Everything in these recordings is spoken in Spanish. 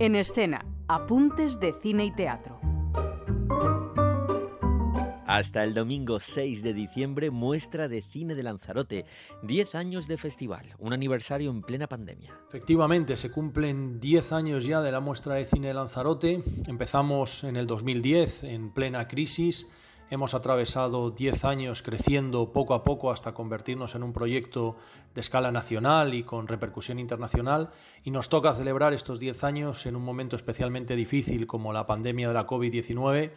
En escena, apuntes de cine y teatro. Hasta el domingo 6 de diciembre, muestra de cine de Lanzarote. 10 años de festival, un aniversario en plena pandemia. Efectivamente, se cumplen 10 años ya de la muestra de cine de Lanzarote. Empezamos en el 2010, en plena crisis. Hemos atravesado 10 años creciendo poco a poco hasta convertirnos en un proyecto de escala nacional y con repercusión internacional y nos toca celebrar estos 10 años en un momento especialmente difícil como la pandemia de la COVID-19,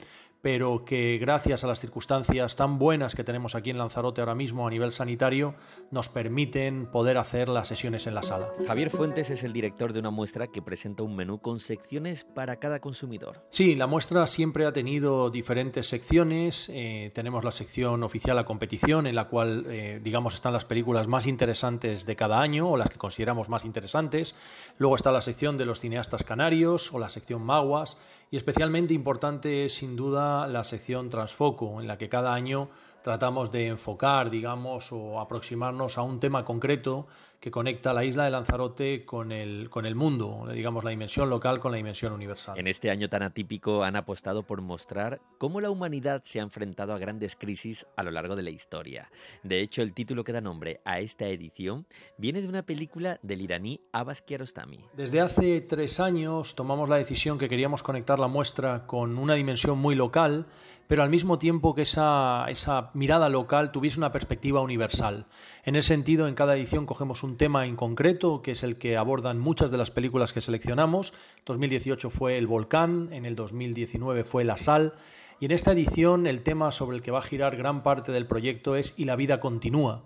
pero que gracias a las circunstancias tan buenas que tenemos aquí en Lanzarote ahora mismo a nivel sanitario, nos permiten poder hacer las sesiones en la sala. Javier Fuentes es el director de una muestra que presenta un menú con secciones para cada consumidor. Sí, la muestra siempre ha tenido diferentes secciones. Eh, tenemos la sección oficial a competición, en la cual, eh, digamos, están las películas más interesantes de cada año o las que consideramos más interesantes. Luego está la sección de los cineastas canarios o la sección Maguas. Y especialmente importante es, sin duda, la sección Transfoco, en la que cada año tratamos de enfocar, digamos, o aproximarnos a un tema concreto que conecta la isla de Lanzarote con el, con el mundo, digamos, la dimensión local con la dimensión universal. En este año tan atípico han apostado por mostrar cómo la humanidad se ha enfrentado a grandes crisis a lo largo de la historia. De hecho, el título que da nombre a esta edición viene de una película del iraní Abbas Kiarostami. Desde hace tres años tomamos la decisión que queríamos conectar la muestra con una dimensión muy local, pero al mismo tiempo que esa, mirada local tuviese una perspectiva universal. En ese sentido, en cada edición cogemos un tema en concreto, que es el que abordan muchas de las películas que seleccionamos. 2018 fue el volcán, en el 2019 fue la sal, y en esta edición el tema sobre el que va a girar gran parte del proyecto es Y la vida continúa.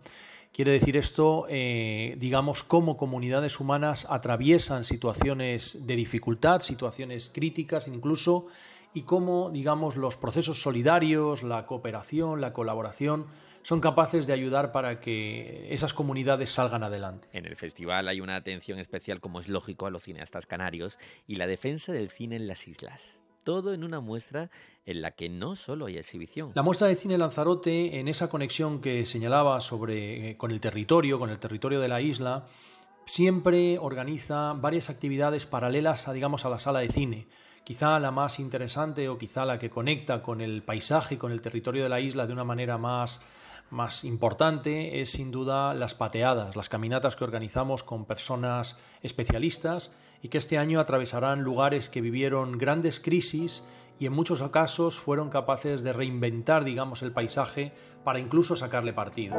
Quiere decir esto, eh, digamos, cómo comunidades humanas atraviesan situaciones de dificultad, situaciones críticas incluso, y cómo, digamos, los procesos solidarios, la cooperación, la colaboración, son capaces de ayudar para que esas comunidades salgan adelante. En el festival hay una atención especial, como es lógico, a los cineastas canarios y la defensa del cine en las islas todo en una muestra en la que no solo hay exhibición. La muestra de cine Lanzarote, en esa conexión que señalaba sobre eh, con el territorio, con el territorio de la isla, siempre organiza varias actividades paralelas a digamos a la sala de cine quizá la más interesante o quizá la que conecta con el paisaje y con el territorio de la isla de una manera más, más importante es sin duda las pateadas, las caminatas que organizamos con personas especialistas y que este año atravesarán lugares que vivieron grandes crisis y en muchos casos fueron capaces de reinventar, digamos, el paisaje para incluso sacarle partido.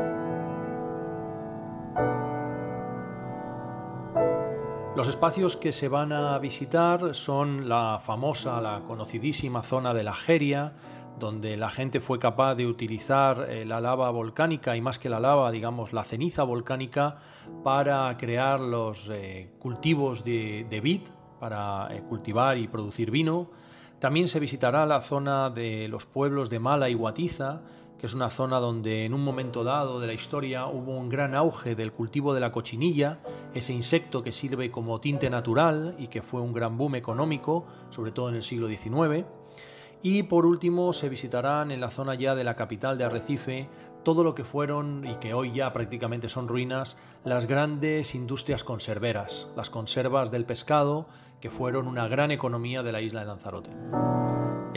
Los espacios que se van a visitar son la famosa, la conocidísima zona de la Jeria, donde la gente fue capaz de utilizar eh, la lava volcánica y más que la lava, digamos, la ceniza volcánica para crear los eh, cultivos de, de vid, para eh, cultivar y producir vino. También se visitará la zona de los pueblos de Mala y Guatiza, que es una zona donde en un momento dado de la historia hubo un gran auge del cultivo de la cochinilla, ese insecto que sirve como tinte natural y que fue un gran boom económico, sobre todo en el siglo XIX. Y por último se visitarán en la zona ya de la capital de Arrecife todo lo que fueron y que hoy ya prácticamente son ruinas las grandes industrias conserveras, las conservas del pescado que fueron una gran economía de la isla de Lanzarote.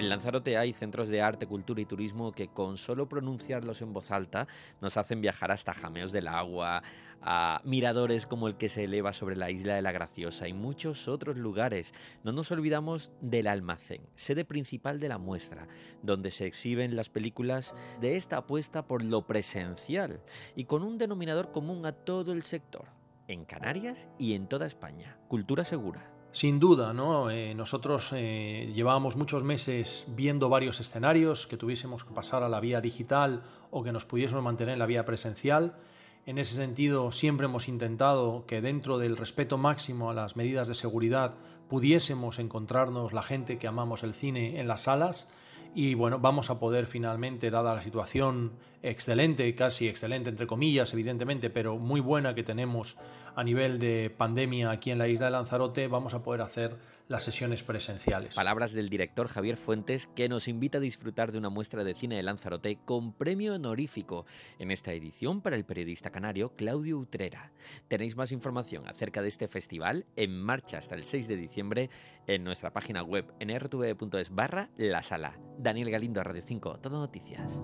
En Lanzarote hay centros de arte, cultura y turismo que con solo pronunciarlos en voz alta nos hacen viajar hasta jameos del agua, a miradores como el que se eleva sobre la isla de la Graciosa y muchos otros lugares. No nos olvidamos del almacén, sede principal de la muestra, donde se exhiben las películas de esta apuesta por lo presencial y con un denominador común a todo el sector, en Canarias y en toda España, cultura segura. Sin duda. Eh, nosotros eh, llevábamos muchos meses viendo varios escenarios que tuviésemos que pasar a la vía digital o que nos pudiésemos mantener en la vía presencial. En ese sentido, siempre hemos intentado que dentro del respeto máximo a las medidas de seguridad pudiésemos encontrarnos la gente que amamos el cine en las salas y bueno, vamos a poder finalmente, dada la situación excelente, casi excelente entre comillas, evidentemente, pero muy buena que tenemos a nivel de pandemia aquí en la isla de Lanzarote, vamos a poder hacer las sesiones presenciales. Palabras del director Javier Fuentes que nos invita a disfrutar de una muestra de cine de Lanzarote con premio honorífico en esta edición para el periodista canario Claudio Utrera. Tenéis más información acerca de este festival en marcha hasta el 6 de diciembre en nuestra página web en rtv.es barra la sala. Daniel Galindo, Radio 5, Todo Noticias.